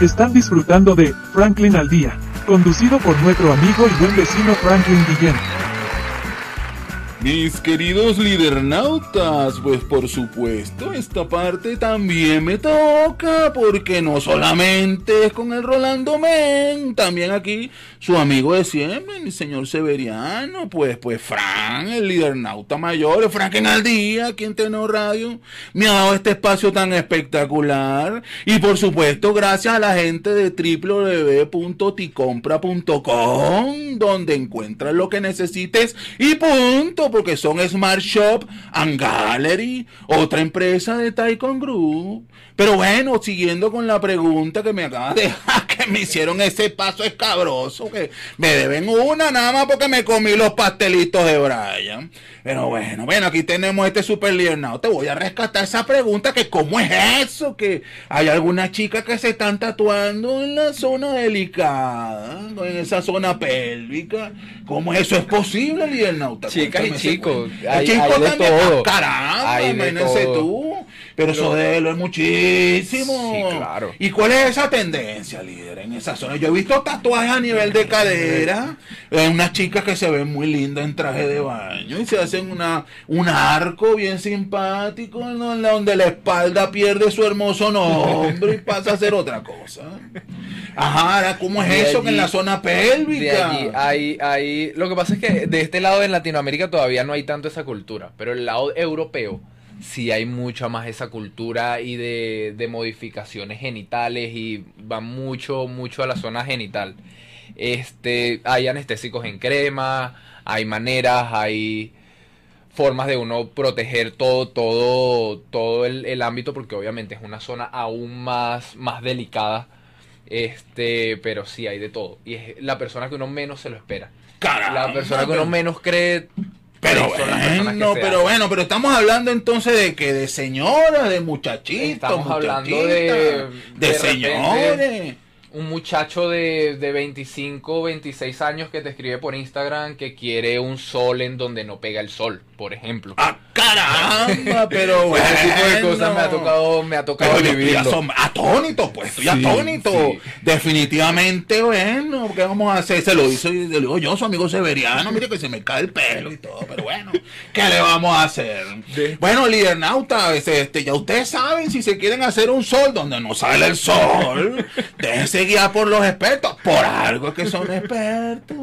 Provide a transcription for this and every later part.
Están disfrutando de Franklin al Día, conducido por nuestro amigo y buen vecino Franklin Guillén. Mis queridos lidernautas, pues por supuesto, esta parte también me toca, porque no solamente es con el Rolando Men, también aquí su amigo de siempre, el señor Severiano, pues, pues Fran, el lidernauta mayor, Frank en al día, aquí en Radio, me ha dado este espacio tan espectacular, y por supuesto, gracias a la gente de www.ticompra.com, donde encuentras lo que necesites y punto porque son Smart Shop and Gallery, otra empresa de Taikon Group. Pero bueno, siguiendo con la pregunta que me acaba de dejar, me hicieron ese paso escabroso, que me deben una nada más porque me comí los pastelitos de Brian. Pero bueno, bueno, aquí tenemos este super liernado. Te voy a rescatar esa pregunta que cómo es eso, que hay algunas chicas que se están tatuando en la zona delicada, en esa zona pélvica. ¿Cómo eso es posible, liernauta? Chicas y chicos. Hay, chicos de todo. Caramba, tú. Pero, eso de lo es muchísimo. Sí, claro. ¿Y cuál es esa tendencia, líder, en esa zona? Yo he visto tatuajes a nivel de cadera. Hay unas chicas que se ven muy lindas en traje de baño y se hacen una, un arco bien simpático ¿no? donde la espalda pierde su hermoso nombre y pasa a ser otra cosa. Ajá, ahora, ¿cómo es eso que en la zona pélvica? De allí, hay, hay, lo que pasa es que de este lado en Latinoamérica todavía no hay tanto esa cultura, pero el lado europeo sí hay mucha más esa cultura y de, de modificaciones genitales y va mucho, mucho a la zona genital. Este, hay anestésicos en crema, hay maneras, hay formas de uno proteger todo, todo, todo el, el ámbito, porque obviamente es una zona aún más, más delicada. Este, pero sí hay de todo. Y es la persona que uno menos se lo espera. Caramba, la persona que uno menos cree. Pero bueno, pero bueno, pero estamos hablando entonces de que de señoras, de muchachitos, Estamos hablando de, de señores. Un muchacho de, de 25, 26 años que te escribe por Instagram que quiere un sol en donde no pega el sol, por ejemplo. Ah, caramba, pero bueno. Ese tipo de cosas me ha tocado, me ha tocado Pero yo estoy vivirlo. asom- atónito, pues, estoy Sí, atónito. sí. Definitivamente, bueno, ¿qué vamos a hacer? Se lo hizo y le digo yo, su amigo Severiano, mire que se me cae el pelo y todo, pero bueno, ¿qué le vamos a hacer? Bueno, lidernauta, este, este, ya ustedes saben si se quieren hacer un sol donde no sale el sol, déjense guiar por los expertos, por algo que son expertos.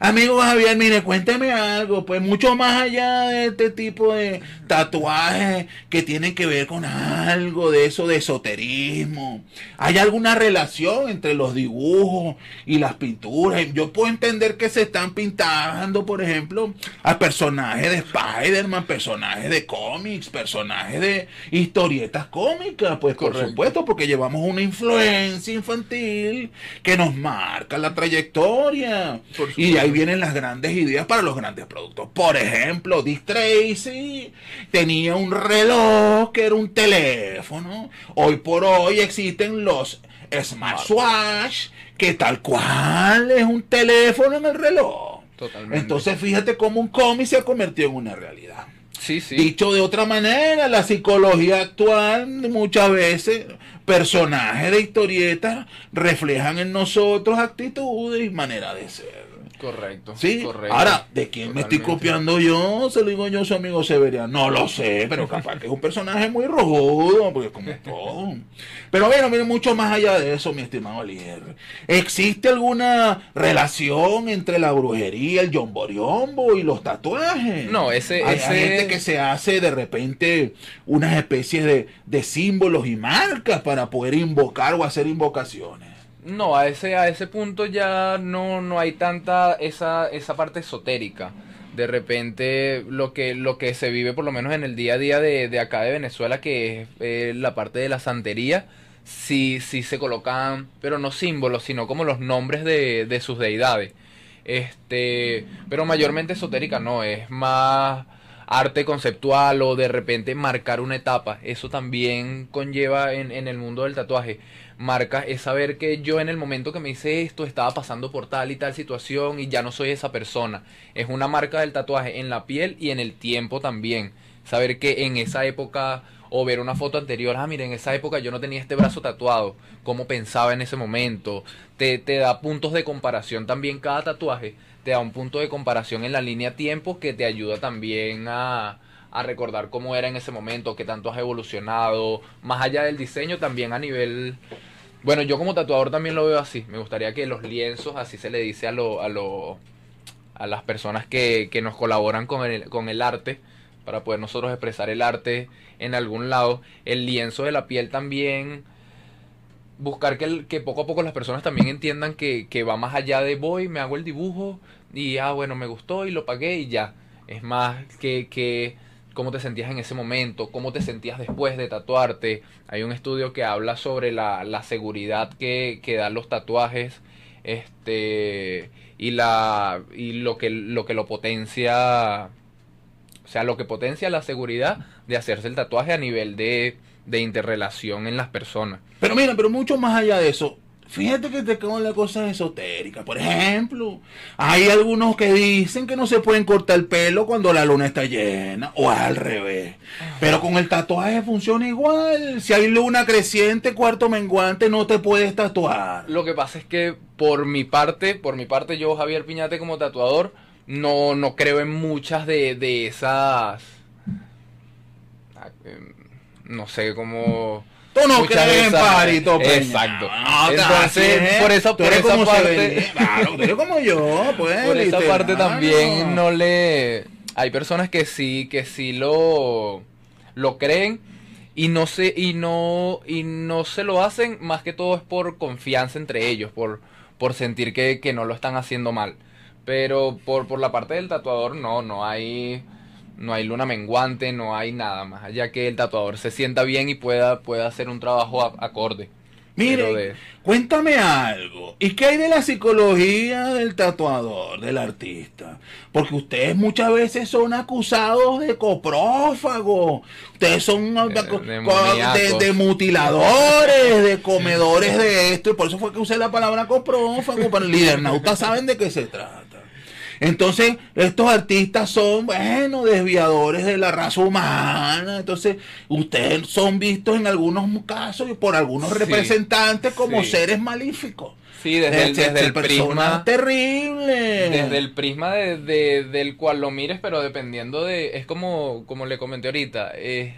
Amigo Javier, mire, cuénteme algo, pues mucho más allá de este tipo de de, tatuajes que tienen que ver con algo de eso de esoterismo. ¿Hay alguna relación entre los dibujos y las pinturas? Yo puedo entender que se están pintando, por ejemplo, a personajes de Spider-Man, personajes de cómics, personajes de historietas cómicas, pues por supuesto, porque llevamos una influencia infantil que nos marca la trayectoria. Y de ahí vienen las grandes ideas para los grandes productos. Por ejemplo, Dick Tracy tenía un reloj que era un teléfono. Hoy por hoy existen los smartwatch que tal cual es un teléfono en el reloj. Totalmente. Entonces fíjate cómo un cómic se ha convertido en una realidad. Sí, sí. Dicho de otra manera, la psicología actual muchas veces personajes de historietas reflejan en nosotros actitudes y manera de ser. Correcto. Sí, correcto. ahora, ¿de quién me estoy copiando yo? Se lo digo yo a su amigo Severiano. No lo sé, pero capaz que es un personaje muy rudo, porque como todo. Pero bueno, mire, mucho más allá de eso, mi estimado líder. ¿Existe alguna relación entre la brujería, el yomboriombo y los tatuajes? No, ese- Hay ese- gente que se hace de repente unas especies de, de símbolos y marcas para poder invocar o hacer invocaciones. No, a ese, a ese punto ya no, no hay tanta esa, esa parte esotérica. De repente lo que, lo que se vive por lo menos en el día a día de, de acá de Venezuela, que es eh, la parte de la santería, sí, sí se colocan, pero no símbolos, sino como los nombres de, de sus deidades. Este, pero mayormente esotérica no, es más arte conceptual o de repente marcar una etapa. Eso también conlleva en, en el mundo del tatuaje. Marca es saber que yo en el momento que me hice esto estaba pasando por tal y tal situación y ya no soy esa persona. Es una marca del tatuaje en la piel y en el tiempo también. Saber que en esa época o ver una foto anterior, ah, miren, en esa época yo no tenía este brazo tatuado, cómo pensaba en ese momento, te, te da puntos de comparación también cada tatuaje, te da un punto de comparación en la línea tiempo que te ayuda también a, a recordar cómo era en ese momento, qué tanto has evolucionado, más allá del diseño también a nivel... Bueno, yo como tatuador también lo veo así, me gustaría que los lienzos, así se le dice a lo... A lo a las personas que, que nos colaboran con el, con el arte, para poder nosotros expresar el arte en algún lado. El lienzo de la piel también. Buscar que, que poco a poco las personas también entiendan que, que va más allá de voy, me hago el dibujo y ah, bueno, me gustó y lo pagué y ya. Es más que, que cómo te sentías en ese momento, cómo te sentías después de tatuarte. Hay un estudio que habla sobre la, la seguridad que, que dan los tatuajes. Este y la y lo que lo que lo potencia o sea, lo que potencia la seguridad de hacerse el tatuaje a nivel de, de interrelación en las personas. Pero mira, pero mucho más allá de eso, fíjate que te quedan las cosas esotéricas. Por ejemplo, hay algunos que dicen que no se pueden cortar el pelo cuando la luna está llena, o al revés. Pero con el tatuaje funciona igual. Si hay luna creciente, cuarto menguante, no te puedes tatuar. Lo que pasa es que por mi parte, por mi parte yo, Javier Piñate como tatuador, no, no creo en muchas de, de esas... Ah, em, no sé cómo... Tú no crees en Parito, Peña. Exacto. No, Entonces, es. por esa, por esa parte... Claro, eres como yo, pues. por esa literal, parte también no le... Hay personas que sí, que sí lo, lo creen y no se, y no, y no se lo hacen más que todo es por confianza entre ellos, por, por sentir que, que no lo están haciendo mal. Pero por, por la parte del tatuador no, no hay no hay luna menguante, no hay nada más allá que el tatuador se sienta bien y pueda, pueda hacer un trabajo a- acorde. Mire, Pero de- cuéntame algo. ¿Y qué hay de la psicología del tatuador, del artista? Porque ustedes muchas veces son acusados de coprófagos. Ustedes son de, mutiladores, de comedores de esto. Y por eso fue que usé la palabra coprófago. Para el lidernauta saben de qué se trata. Entonces, estos artistas son, bueno, desviadores de la raza humana. Entonces, ustedes son vistos en algunos casos y por algunos Sí, representantes como sí. seres malíficos. Sí, desde el, de desde el personas prisma... terribles. Desde el prisma de, de- del cual lo mires, pero dependiendo de... Es como, como le comenté ahorita, es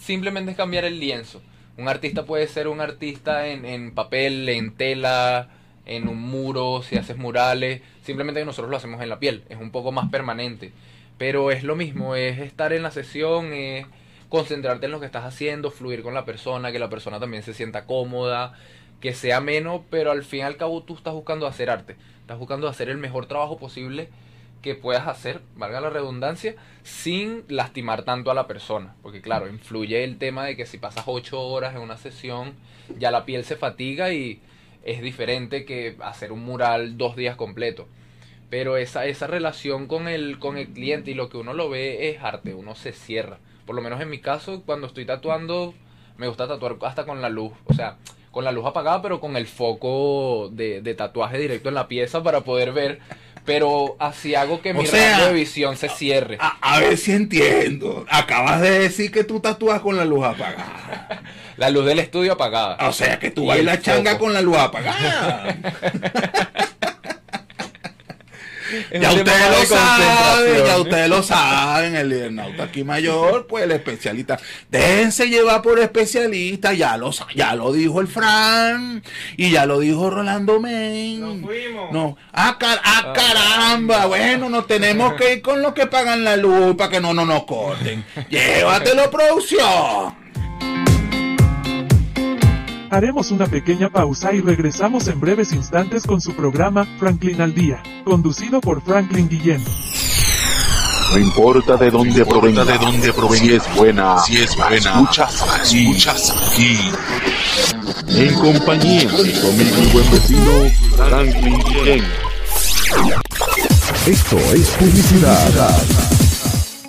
simplemente es cambiar el lienzo. Un artista puede ser un artista en, en papel, en tela, en un muro, si haces murales. Simplemente nosotros lo hacemos en la piel. Es un poco más permanente. Pero es lo mismo, es estar en la sesión, es concentrarte en lo que estás haciendo, fluir con la persona, que la persona también se sienta cómoda, que sea menos, pero al fin y al cabo tú estás buscando hacer arte. Estás buscando hacer el mejor trabajo posible que puedas hacer, valga la redundancia, sin lastimar tanto a la persona. Porque claro, influye el tema de que si pasas ocho horas en una sesión, ya la piel se fatiga y es diferente que hacer un mural dos días completos. Pero esa, esa relación con el, con el cliente y lo que uno lo ve es arte, uno se cierra. Por lo menos en mi caso, cuando estoy tatuando, me gusta tatuar hasta con la luz. O sea, con la luz apagada, pero con el foco de, de tatuaje directo en la pieza para poder ver. Pero así hago que mi sea, rango de visión se cierre. A, a ver si entiendo. Acabas de decir que tú tatúas con la luz apagada. La luz del estudio apagada. O sea que tú Y bailas el changa foco. con la luz apagada. Ya ustedes lo saben, ya ustedes lo saben, el internauta aquí mayor, pues el especialista. Déjense llevar por especialista, ya lo, ya lo dijo el Fran, y ya lo dijo Rolando Men. Nos fuimos. No, ah, car- ah, caramba, bueno, nos tenemos que ir con los que pagan la luz para que no, no nos corten. Llévatelo, producción. Haremos una pequeña pausa y regresamos en breves instantes con su programa Franklin al Día, conducido por Franklin Guillén. No importa de dónde provenga, de dónde provenga, si es buena, si es buena, escuchas aquí, escuchas aquí. En compañía de mi amigo y buen vecino Franklin Guillén. Esto es publicidad.